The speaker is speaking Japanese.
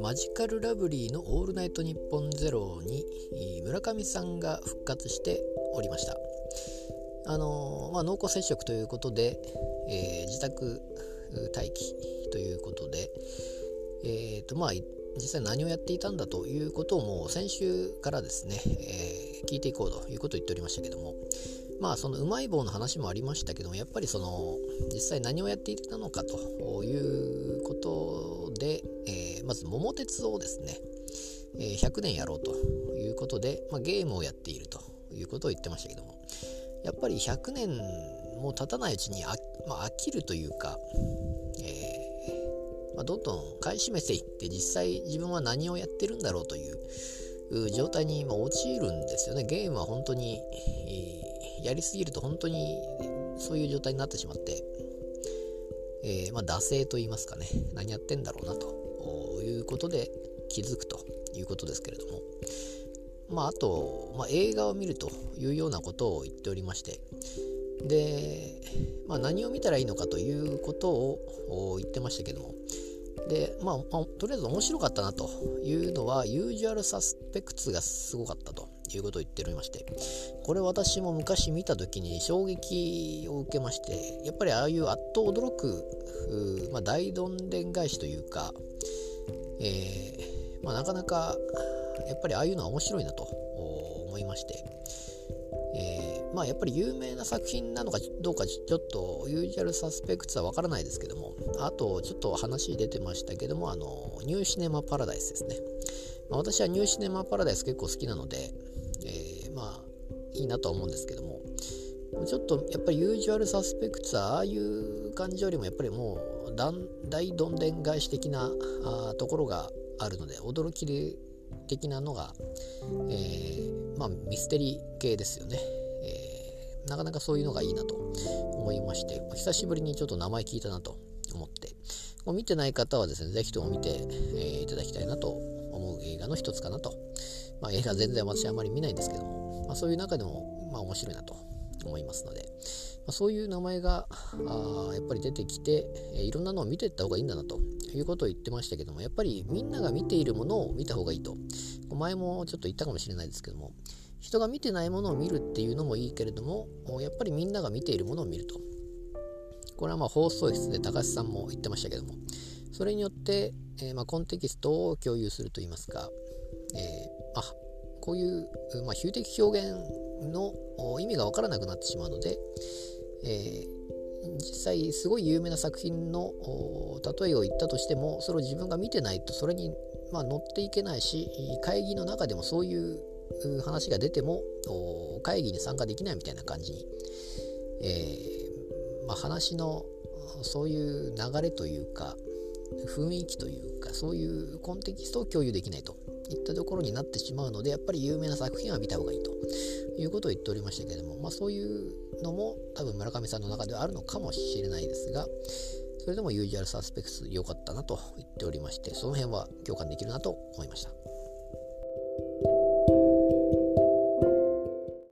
マジカルラブリーの「オールナイトニッポンゼロに村上さんが復活しておりました。あのまあ、濃厚接触ということで、えー、自宅待機ということで、えーとまあ、実際何をやっていたんだということをもう先週からですね、えー、聞いていこうということを言っておりましたけどもまあそのうまい棒の話もありましたけどもやっぱりその実際何をやっていたのかということで、えー、まず桃鉄をですね、えー、100年やろうということで、まあ、ゲームをやっているということを言ってましたけどもやっぱり100年も経たないうちにあ、まあ、飽きるというか、えまあ、どんどん買い占めていって実際自分は何をやってるんだろうという状態に今陥るんですよね。ゲームは本当に、えー、やりすぎると本当にそういう状態になってしまって、えー、まあ、惰性と言いますかね、何やってんだろうなということで気づくということですけれども、まあ、あと、まあ、映画を見るというようなことを言っておりまして、で、まあ、何を見たらいいのかということを言ってましたけども、で、まあ、まあ、とりあえず面白かったなというのは、ユージュアルサスペクツがすごかったと。いうことを言っておりまして、これ私も昔見た時に衝撃を受けまして、やっぱりああいうあっと驚く、まあ、大どんでん返しというか、えー、まあ、なかなかやっぱりああいうのは面白いなと思いまして、えまあやっぱり有名な作品なのかどうかちょっとユージュアルサスペクツはわからないですけどもあとちょっと話出てましたけどもあのニューシネマパラダイスですね、ま、私はニューシネマパラダイス結構好きなので、いいなとは思うんですけども。ちょっとやっぱりユージュアルサスペクツはああいう感じよりもやっぱりもう大どんでん返し的なあところがあるので驚き的なのが、えー、まあミステリー系ですよね。えなかなかそういうのがいいなと思いまして、久しぶりにちょっと名前聞いたなと思って、もう見てない方はですね、ぜひとも見て、えー、いただきたいなと思う映画の一つかなと。まあ、映画全然私あまり見ないんですけども、まあ、そういう中でも、まあ、面白いなと思いますので、まあ、そういう名前があやっぱり出てきて、えー、いろんなのを見ていった方がいいんだなということを言ってましたけども、やっぱりみんなが見ているものを見た方がいいと。前もちょっと言ったかもしれないですけども、人が見てないものを見るっていうのもいいけれどもやっぱりみんなが見ているものを見るとこれはま放送室で高橋さんも言ってましたけどもそれによって、えー、まコンテキストを共有するといいますか、えー、あこういう、まあ、比喩的表現の意味が分からなくなってしまうので、えー、実際すごい有名な作品の例えを言ったとしてもそれを自分が見てないとそれに、まあ、乗っていけないし会議の中でもそういう話が出ても会議に参加できないみたいな感じに、えー、まあ、話のそういう流れというか雰囲気というかそういうコンテキストを共有できないと。いったところになってしまうのでやっぱり有名な作品は見た方がいいということを言っておりましたけれども、まあ、そういうのも多分村上さんの中ではあるのかもしれないですがそれでもユージュアルサスペクス良かったなと言っておりましてその辺は共感できるなと思いました。